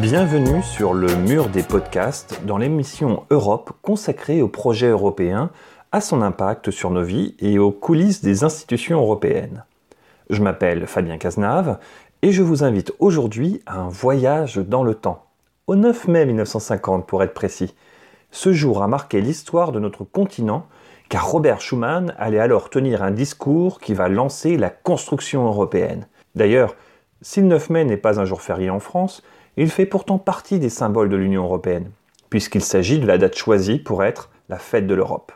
Bienvenue sur le mur des podcasts dans l'émission Europe consacrée au projet européen, à son impact sur nos vies et aux coulisses des institutions européennes. Je m'appelle Fabien Cazenave et je vous invite aujourd'hui à un voyage dans le temps, au 9 mai 1950 pour être précis. Ce jour a marqué l'histoire de notre continent car Robert Schuman allait alors tenir un discours qui va lancer la construction européenne. D'ailleurs, si le 9 mai n'est pas un jour férié en France, il fait pourtant partie des symboles de l'Union européenne, puisqu'il s'agit de la date choisie pour être la fête de l'Europe.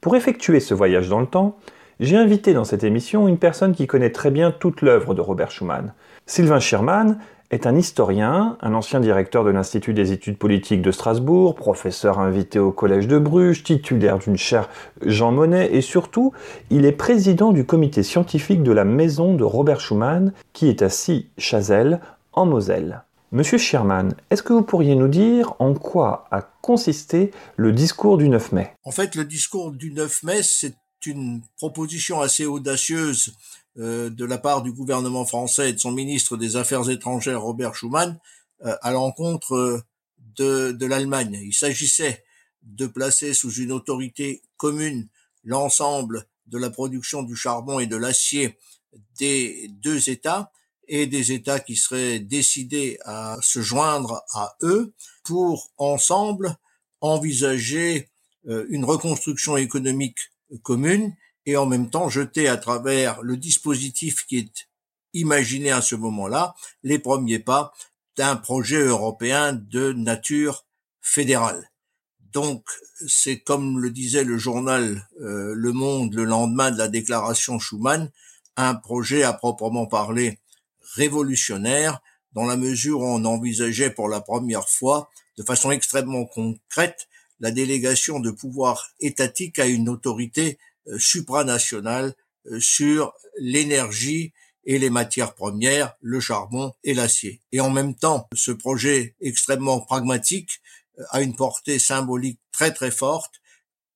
Pour effectuer ce voyage dans le temps, j'ai invité dans cette émission une personne qui connaît très bien toute l'œuvre de Robert Schuman. Sylvain Schirman est un historien, un ancien directeur de l'Institut des études politiques de Strasbourg, professeur invité au Collège de Bruges, titulaire d'une chaire Jean Monnet et surtout, il est président du comité scientifique de la maison de Robert Schuman qui est assis Chazelle en Moselle. Monsieur Sherman, est-ce que vous pourriez nous dire en quoi a consisté le discours du 9 mai? En fait, le discours du 9 mai, c'est une proposition assez audacieuse euh, de la part du gouvernement français et de son ministre des Affaires étrangères, Robert Schuman, euh, à l'encontre euh, de l'Allemagne. Il s'agissait de placer sous une autorité commune l'ensemble de la production du charbon et de l'acier des deux États et des États qui seraient décidés à se joindre à eux pour ensemble envisager euh, une reconstruction économique commune et en même temps jeter à travers le dispositif qui est imaginé à ce moment-là les premiers pas d'un projet européen de nature fédérale. Donc, c'est comme le disait le journal euh, Le Monde le lendemain de la déclaration Schuman, un projet à proprement parler révolutionnaire dans la mesure où on envisageait pour la première fois, de façon extrêmement concrète, la délégation de pouvoir étatique à une autorité euh, supranationale euh, sur l'énergie et les matières premières, le charbon et l'acier. Et en même temps, ce projet extrêmement pragmatique euh, a une portée symbolique très très forte,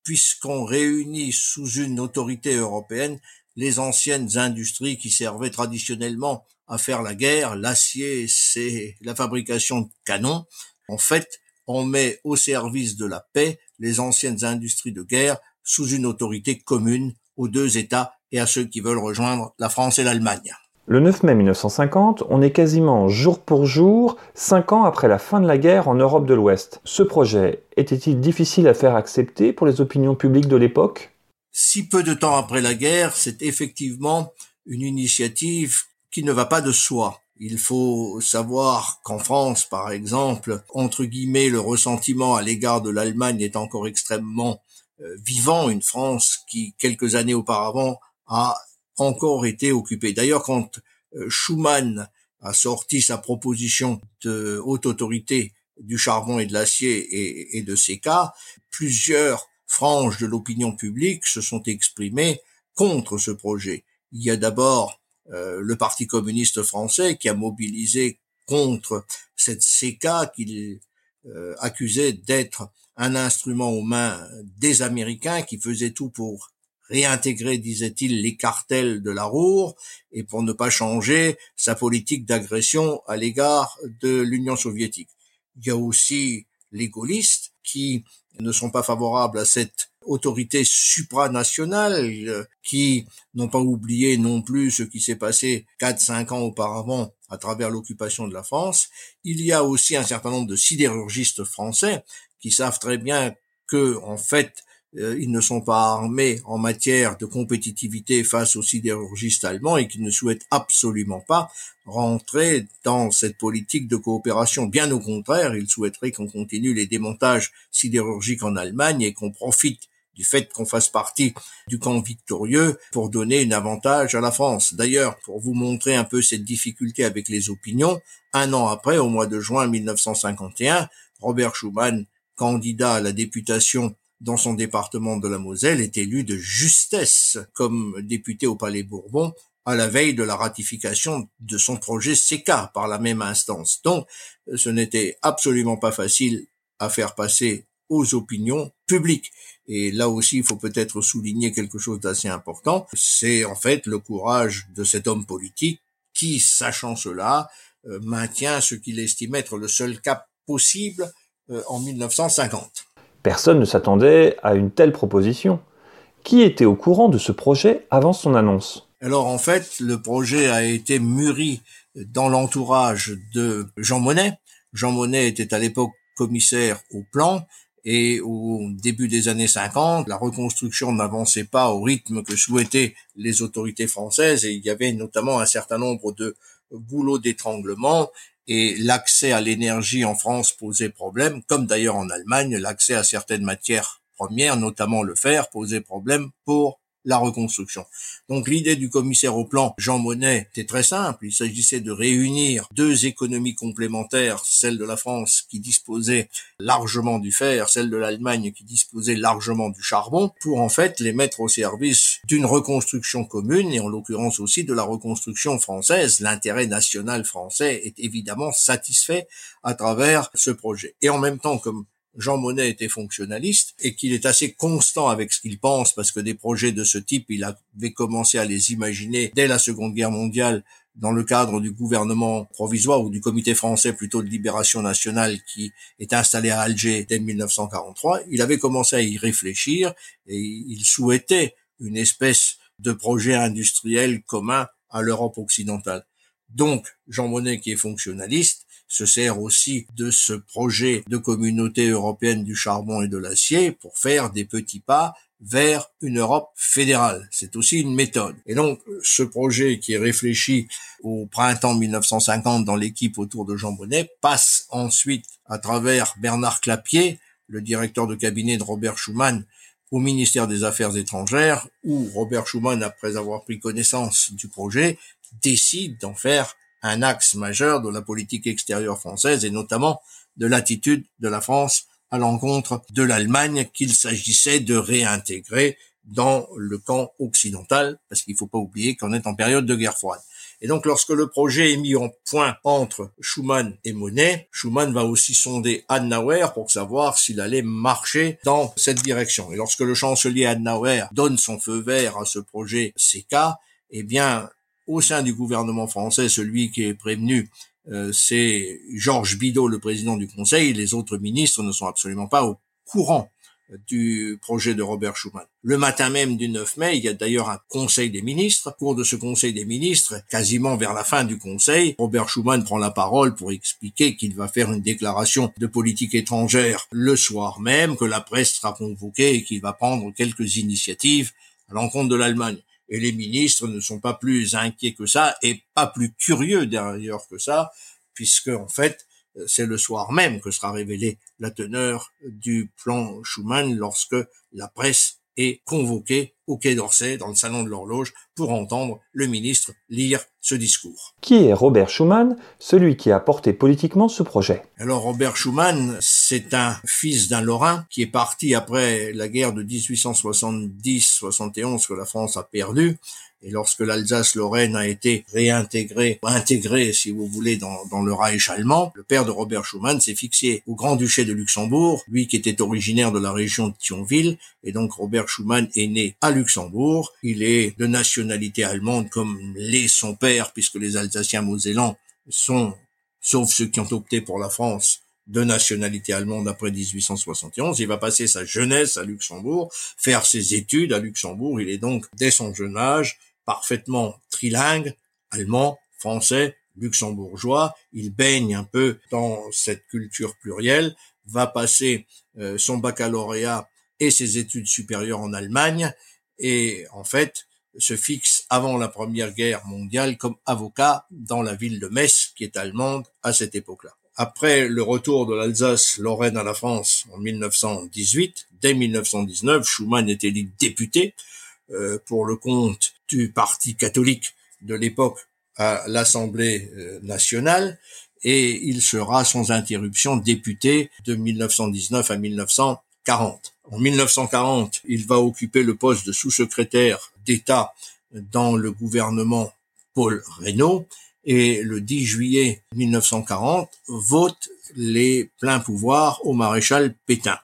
puisqu'on réunit sous une autorité européenne les anciennes industries qui servaient traditionnellement à faire la guerre. L'acier, c'est la fabrication de canons. En fait, on met au service de la paix les anciennes industries de guerre sous une autorité commune aux deux États et à ceux qui veulent rejoindre la France et l'Allemagne. Le 9 mai 1950, on est quasiment jour pour jour, cinq ans après la fin de la guerre en Europe de l'Ouest. Ce projet était-il difficile à faire accepter pour les opinions publiques de l'époque? Si peu de temps après la guerre, c'est effectivement une initiative qui ne va pas de soi. Il faut savoir qu'en France, par exemple, entre guillemets, le ressentiment à l'égard de l'Allemagne est encore extrêmement euh, vivant. Une France qui, quelques années auparavant, a encore été occupée. D'ailleurs, quand euh, Schuman a sorti sa proposition de haute autorité du charbon et de l'acier et, et, de ces cas, plusieurs franges de l'opinion publique se sont exprimées contre ce projet. Il y a d'abord le Parti communiste français qui a mobilisé contre cette CK qu'il euh, accusait d'être un instrument aux mains des Américains qui faisaient tout pour réintégrer, disait-il, les cartels de la Roure et pour ne pas changer sa politique d'agression à l'égard de l'Union soviétique. Il y a aussi les gaullistes qui ne sont pas favorables à cette autorités supranationales euh, qui n'ont pas oublié non plus ce qui s'est passé 4-5 ans auparavant à travers l'occupation de la France. Il y a aussi un certain nombre de sidérurgistes français qui savent très bien que, en fait, euh, ils ne sont pas armés en matière de compétitivité face aux sidérurgistes allemands et qui ne souhaitent absolument pas rentrer dans cette politique de coopération. Bien au contraire, ils souhaiteraient qu'on continue les démontages sidérurgiques en Allemagne et qu'on profite du fait qu'on fasse partie du camp victorieux pour donner un avantage à la France. D'ailleurs, pour vous montrer un peu cette difficulté avec les opinions, un an après, au mois de juin 1951, Robert Schuman, candidat à la députation dans son département de la Moselle, est élu de justesse comme député au Palais Bourbon à la veille de la ratification de son projet CECA par la même instance. Donc, ce n'était absolument pas facile à faire passer aux opinions publiques. Et là aussi, il faut peut-être souligner quelque chose d'assez important. C'est en fait le courage de cet homme politique qui, sachant cela, euh, maintient ce qu'il estime être le seul cap possible euh, en 1950. Personne ne s'attendait à une telle proposition. Qui était au courant de ce projet avant son annonce? Alors en fait, le projet a été mûri dans l'entourage de Jean Monnet. Jean Monnet était à l'époque commissaire au plan et au début des années 50, la reconstruction n'avançait pas au rythme que souhaitaient les autorités françaises. Et il y avait notamment un certain nombre de goulots d'étranglement et l'accès à l'énergie en France posait problème, comme d'ailleurs en Allemagne, l'accès à certaines matières premières, notamment le fer, posait problème pour la reconstruction. Donc l'idée du commissaire au plan Jean Monnet était très simple. Il s'agissait de réunir deux économies complémentaires, celle de la France qui disposait largement du fer, celle de l'Allemagne qui disposait largement du charbon, pour en fait les mettre au service d'une reconstruction commune et en l'occurrence aussi de la reconstruction française. L'intérêt national français est évidemment satisfait à travers ce projet. Et en même temps, comme Jean Monnet était fonctionnaliste et qu'il est assez constant avec ce qu'il pense parce que des projets de ce type, il avait commencé à les imaginer dès la Seconde Guerre mondiale dans le cadre du gouvernement provisoire ou du comité français plutôt de libération nationale qui est installé à Alger dès 1943. Il avait commencé à y réfléchir et il souhaitait une espèce de projet industriel commun à l'Europe occidentale. Donc, Jean Monnet, qui est fonctionnaliste, se sert aussi de ce projet de communauté européenne du charbon et de l'acier pour faire des petits pas vers une Europe fédérale. C'est aussi une méthode. Et donc, ce projet qui est réfléchi au printemps 1950 dans l'équipe autour de Jean Bonnet passe ensuite à travers Bernard Clapier, le directeur de cabinet de Robert Schuman, au ministère des Affaires étrangères, où Robert Schuman, après avoir pris connaissance du projet, décide d'en faire un axe majeur de la politique extérieure française et notamment de l'attitude de la France à l'encontre de l'Allemagne qu'il s'agissait de réintégrer dans le camp occidental, parce qu'il ne faut pas oublier qu'on est en période de guerre froide. Et donc, lorsque le projet est mis en point entre Schuman et Monet, Schuman va aussi sonder Adenauer pour savoir s'il allait marcher dans cette direction. Et lorsque le chancelier Adenauer donne son feu vert à ce projet CK, eh bien, au sein du gouvernement français, celui qui est prévenu, euh, c'est Georges Bidault, le président du Conseil. Les autres ministres ne sont absolument pas au courant du projet de Robert Schuman. Le matin même du 9 mai, il y a d'ailleurs un conseil des ministres. Au cours de ce conseil des ministres, quasiment vers la fin du conseil, Robert Schuman prend la parole pour expliquer qu'il va faire une déclaration de politique étrangère le soir même, que la presse sera convoquée et qu'il va prendre quelques initiatives à l'encontre de l'Allemagne. Et les ministres ne sont pas plus inquiets que ça et pas plus curieux d'ailleurs que ça, puisque en fait, c'est le soir même que sera révélée la teneur du plan Schuman lorsque la presse est convoqué au Quai d'Orsay, dans le salon de l'horloge, pour entendre le ministre lire ce discours. Qui est Robert Schuman, celui qui a porté politiquement ce projet Alors Robert Schuman, c'est un fils d'un Lorrain qui est parti après la guerre de 1870-71 que la France a perdue et lorsque l'Alsace-Lorraine a été réintégrée, intégrée, si vous voulez, dans, dans, le Reich allemand, le père de Robert Schumann s'est fixé au Grand-Duché de Luxembourg, lui qui était originaire de la région de Thionville, et donc Robert Schumann est né à Luxembourg. Il est de nationalité allemande comme l'est son père, puisque les Alsaciens mosellans sont, sauf ceux qui ont opté pour la France, de nationalité allemande après 1871. Il va passer sa jeunesse à Luxembourg, faire ses études à Luxembourg. Il est donc, dès son jeune âge, parfaitement trilingue, allemand, français, luxembourgeois. Il baigne un peu dans cette culture plurielle, va passer euh, son baccalauréat et ses études supérieures en Allemagne et en fait se fixe avant la Première Guerre mondiale comme avocat dans la ville de Metz qui est allemande à cette époque-là. Après le retour de l'Alsace-Lorraine à la France en 1918, dès 1919, Schumann est élu député euh, pour le compte du parti catholique de l'époque à l'Assemblée euh, nationale et il sera sans interruption député de 1919 à 1940. En 1940, il va occuper le poste de sous-secrétaire d'État dans le gouvernement Paul Reynaud et le 10 juillet 1940 vote les pleins pouvoirs au maréchal Pétain.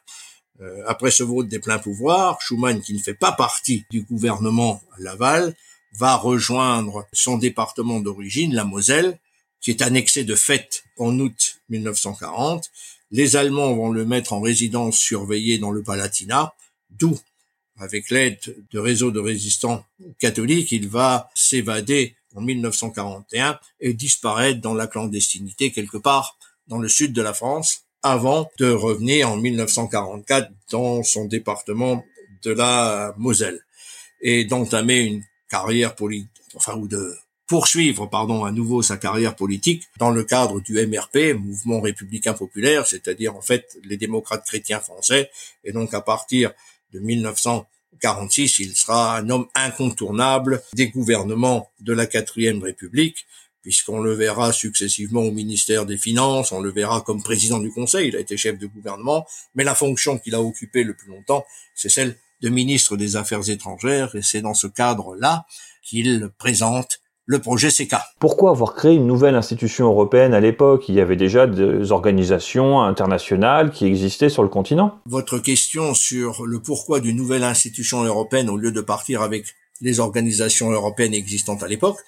Euh, après ce vote des pleins pouvoirs, Schumann, qui ne fait pas partie du gouvernement Laval, va rejoindre son département d'origine, la Moselle, qui est annexé de fait en août 1940. Les Allemands vont le mettre en résidence surveillée dans le Palatinat, d'où, avec l'aide de réseaux de résistants catholiques, il va s'évader en 1941 et disparaître dans la clandestinité quelque part dans le sud de la France avant de revenir en 1944 dans son département de la Moselle et d'entamer une carrière politique, enfin ou de poursuivre, pardon, à nouveau sa carrière politique dans le cadre du MRP, Mouvement républicain populaire, c'est-à-dire en fait les démocrates chrétiens français. Et donc à partir de 1946, il sera un homme incontournable des gouvernements de la quatrième République, puisqu'on le verra successivement au ministère des Finances, on le verra comme président du Conseil, il a été chef de gouvernement, mais la fonction qu'il a occupée le plus longtemps, c'est celle de ministre des Affaires étrangères, et c'est dans ce cadre-là qu'il présente le projet CECA. Pourquoi avoir créé une nouvelle institution européenne à l'époque? Il y avait déjà des organisations internationales qui existaient sur le continent. Votre question sur le pourquoi d'une nouvelle institution européenne au lieu de partir avec les organisations européennes existantes à l'époque,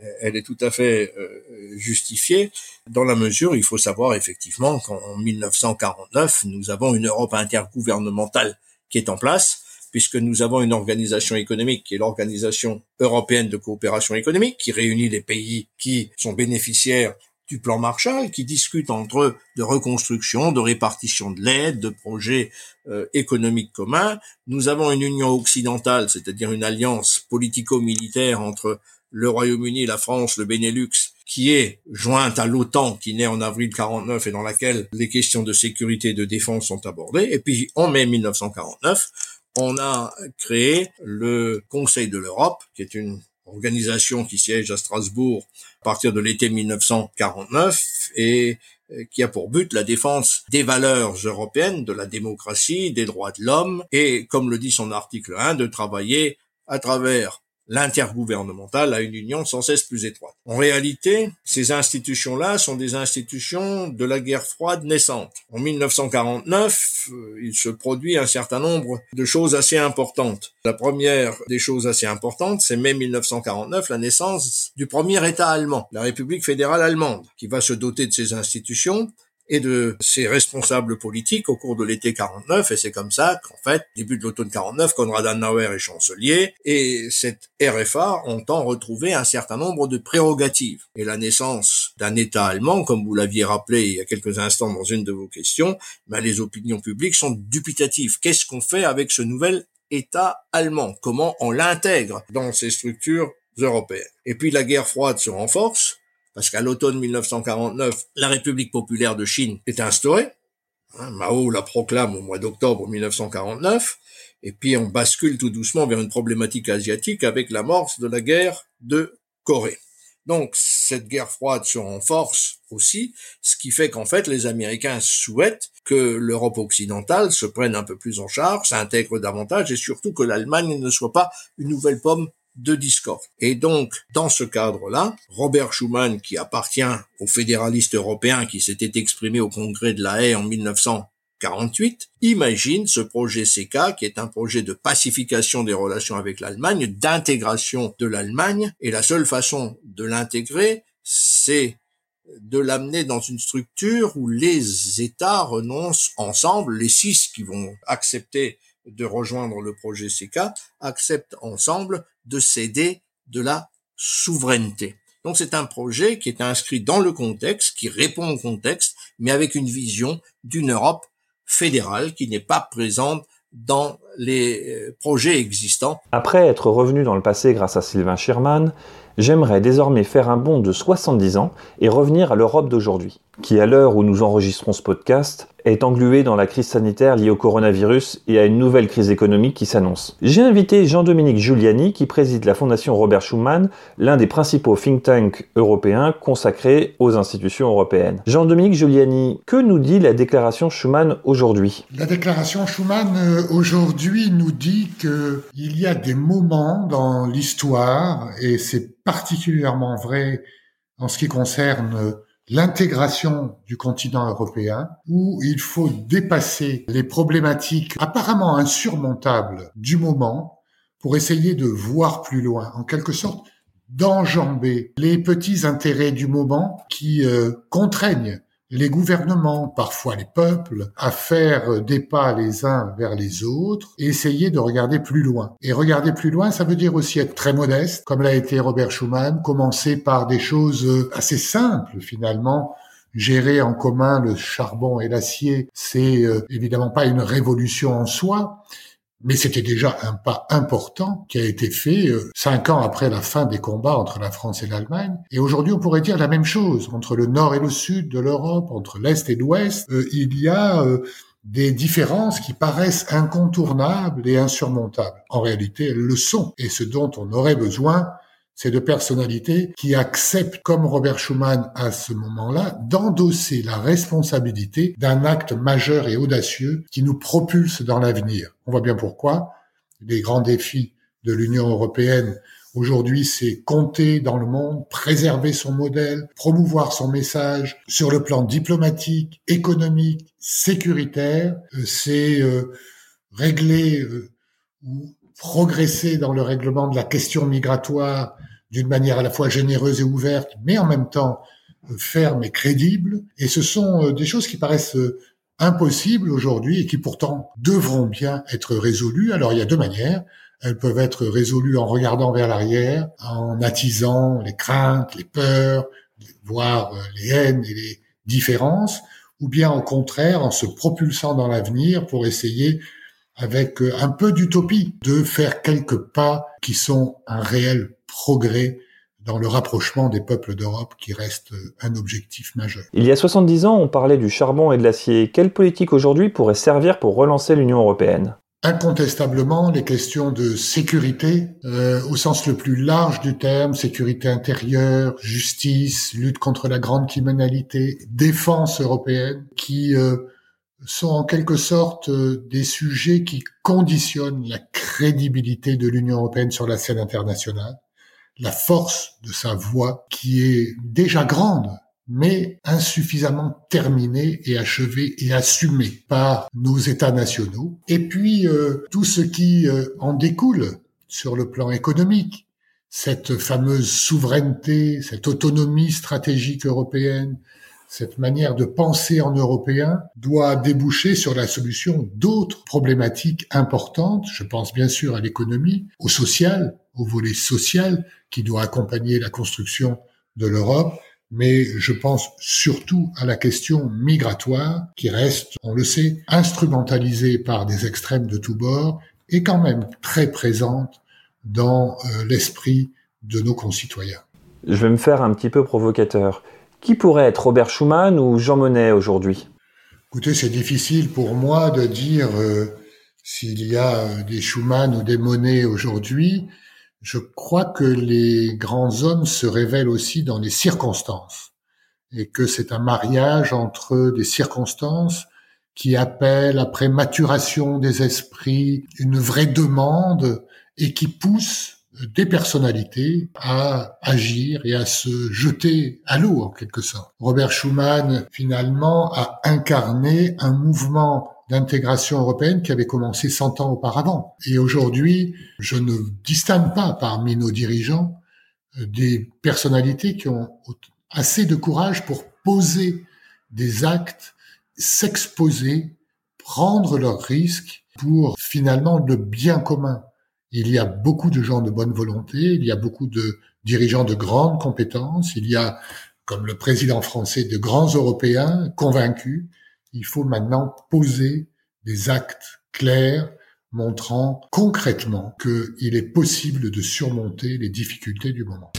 euh, elle est tout à fait euh, justifiée dans la mesure, il faut savoir effectivement qu'en 1949, nous avons une Europe intergouvernementale qui est en place puisque nous avons une organisation économique qui est l'Organisation européenne de coopération économique, qui réunit les pays qui sont bénéficiaires du plan Marshall, qui discutent entre eux de reconstruction, de répartition de l'aide, de projets euh, économiques communs. Nous avons une union occidentale, c'est-à-dire une alliance politico-militaire entre le Royaume-Uni, la France, le Benelux, qui est jointe à l'OTAN, qui naît en avril 49 et dans laquelle les questions de sécurité et de défense sont abordées. Et puis, en mai 1949, on a créé le Conseil de l'Europe, qui est une organisation qui siège à Strasbourg à partir de l'été 1949 et euh, qui a pour but la défense des valeurs européennes, de la démocratie, des droits de l'homme, et, comme le dit son article 1, de travailler à travers l'intergouvernemental à une union sans cesse plus étroite. En réalité, ces institutions-là sont des institutions de la guerre froide naissante. En 1949, euh, il se produit un certain nombre de choses assez importantes. La première des choses assez importantes, c'est mai 1949, la naissance du premier État allemand, la République fédérale allemande, qui va se doter de ces institutions et de ses responsables politiques au cours de l'été 49 et c'est comme ça qu'en fait début de l'automne 49 Konrad Adenauer est chancelier et cette RFA entend retrouver un certain nombre de prérogatives. Et la naissance d'un État allemand comme vous l'aviez rappelé il y a quelques instants dans une de vos questions ben les opinions publiques sont dubitatives qu'est-ce qu'on fait avec ce nouvel État allemand? Comment on l'intègre dans ces structures européennes? Et puis la guerre froide se renforce parce qu'à l'automne 1949, la République populaire de Chine est instaurée. Hein, Mao la proclame au mois d'octobre 1949, et puis on bascule tout doucement vers une problématique asiatique avec l'amorce de la guerre de Corée. Donc cette guerre froide se renforce aussi, ce qui fait qu'en fait les Américains souhaitent que l'Europe occidentale se prenne un peu plus en charge, s'intègre davantage et surtout que l'Allemagne ne soit pas une nouvelle pomme de discorde. Et donc, dans ce cadre-là, Robert Schuman, qui appartient aux fédéralistes européens qui s'était exprimé au congrès de la Haye en 1948, imagine ce projet CK, qui est un projet de pacification des relations avec l'Allemagne, d'intégration de l'Allemagne, et la seule façon de l'intégrer, c'est de l'amener dans une structure où les États renoncent ensemble, les six qui vont accepter de rejoindre le projet CK, acceptent ensemble de céder de la souveraineté. Donc c'est un projet qui est inscrit dans le contexte, qui répond au contexte, mais avec une vision d'une Europe fédérale qui n'est pas présente dans les euh, projets existants. Après être revenu dans le passé grâce à Sylvain Schirman, j'aimerais désormais faire un bond de 70 ans et revenir à l'Europe d'aujourd'hui, qui à l'heure où nous enregistrons ce podcast est englué dans la crise sanitaire liée au coronavirus et à une nouvelle crise économique qui s'annonce. J'ai invité Jean-Dominique Giuliani qui préside la Fondation Robert Schuman, l'un des principaux think tanks européens consacrés aux institutions européennes. Jean-Dominique Giuliani, que nous dit la déclaration Schuman aujourd'hui? La déclaration Schuman euh, aujourd'hui nous dit qu'il y a des moments dans l'histoire, et c'est particulièrement vrai en ce qui concerne l'intégration du continent européen, où il faut dépasser les problématiques apparemment insurmontables du moment pour essayer de voir plus loin, en quelque sorte d'enjamber les petits intérêts du moment qui euh, contraignent les gouvernements, parfois les peuples, à faire des pas les uns vers les autres et essayer de regarder plus loin. Et regarder plus loin, ça veut dire aussi être très modeste, comme l'a été Robert Schuman, commencer par des choses assez simples finalement, gérer en commun le charbon et l'acier, c'est euh, évidemment pas une révolution en soi, mais c'était déjà un pas important qui a été fait euh, cinq ans après la fin des combats entre la France et l'Allemagne. Et aujourd'hui, on pourrait dire la même chose entre le nord et le sud de l'Europe, entre l'est et l'ouest. Euh, il y a euh, des différences qui paraissent incontournables et insurmontables. En réalité, elles le sont. Et ce dont on aurait besoin, c'est de personnalités qui acceptent, comme Robert Schuman à ce moment-là, d'endosser la responsabilité d'un acte majeur et audacieux qui nous propulse dans l'avenir. On voit bien pourquoi. Les grands défis de l'Union européenne Aujourd'hui, c'est compter dans le monde, préserver son modèle, promouvoir son message sur le plan diplomatique, économique, sécuritaire. Euh, c'est euh, régler euh, ou progresser dans le règlement de la question migratoire d'une manière à la fois généreuse et ouverte, mais en même temps euh, ferme et crédible. Et ce sont euh, des choses qui paraissent euh, impossibles aujourd'hui et qui pourtant devront bien être résolues. Alors il y a deux manières. Elles peuvent être résolues en regardant vers l'arrière, en attisant les craintes, les peurs, voire les haines et les différences, ou bien au contraire en se propulsant dans l'avenir pour essayer avec un peu d'utopie de faire quelques pas qui sont un réel progrès dans le rapprochement des peuples d'Europe qui reste un objectif majeur. Il y a 70 ans, on parlait du charbon et de l'acier. Quelle politique aujourd'hui pourrait servir pour relancer l'Union européenne? Incontestablement, les questions de sécurité, euh, au sens le plus large du terme, sécurité intérieure, justice, lutte contre la grande criminalité, défense européenne, qui euh, sont en quelque sorte euh, des sujets qui conditionnent la crédibilité de l'Union européenne sur la scène internationale la force de sa voix qui est déjà grande, mais insuffisamment terminée et achevée et assumée par nos États nationaux. Et puis euh, tout ce qui euh, en découle sur le plan économique, cette fameuse souveraineté, cette autonomie stratégique européenne, cette manière de penser en européen doit déboucher sur la solution d'autres problématiques importantes. Je pense bien sûr à l'économie, au social, au volet social qui doit accompagner la construction de l'Europe, mais je pense surtout à la question migratoire qui reste, on le sait, instrumentalisée par des extrêmes de tous bords et quand même très présente dans euh, l'esprit de nos concitoyens. Je vais me faire un petit peu provocateur. Qui pourrait être Robert Schuman ou Jean Monnet aujourd'hui? Écoutez, c'est difficile pour moi de dire euh, s'il y a euh, des Schumann ou des Monet aujourd'hui. Je crois que les grands hommes se révèlent aussi dans les circonstances et que c'est un mariage entre des circonstances qui appellent après maturation des esprits une vraie demande et qui poussent des personnalités à agir et à se jeter à l'eau en quelque sorte. Robert Schuman finalement a incarné un mouvement d'intégration européenne qui avait commencé 100 ans auparavant. Et aujourd'hui, je ne distingue pas parmi nos dirigeants euh, des personnalités qui ont assez de courage pour poser des actes, s'exposer, prendre leurs risques pour finalement le bien commun. Il y a beaucoup de gens de bonne volonté, il y a beaucoup de dirigeants de grandes compétences, il y a, comme le président français, de grands Européens convaincus. Il faut maintenant poser des actes clairs montrant concrètement qu'il est possible de surmonter les difficultés du moment.